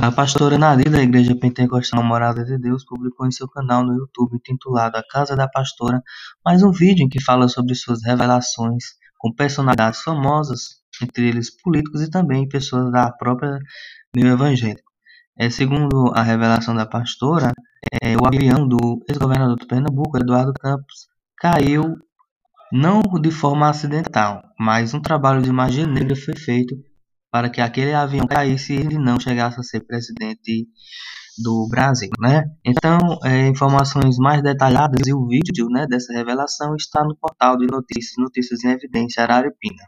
A pastora Nadir, da Igreja Pentecostal Morada de Deus, publicou em seu canal no YouTube, intitulado A Casa da Pastora, mais um vídeo em que fala sobre suas revelações com personalidades famosas, entre eles políticos e também pessoas da própria meio evangélico. É, segundo a revelação da pastora, é, o avião do ex-governador do Pernambuco, Eduardo Campos, caiu não de forma acidental, mas um trabalho de magia negra foi feito para que aquele avião caísse e ele não chegasse a ser presidente do Brasil, né? Então, é, informações mais detalhadas e o vídeo né, dessa revelação está no portal de notícias Notícias em Evidência Araripina.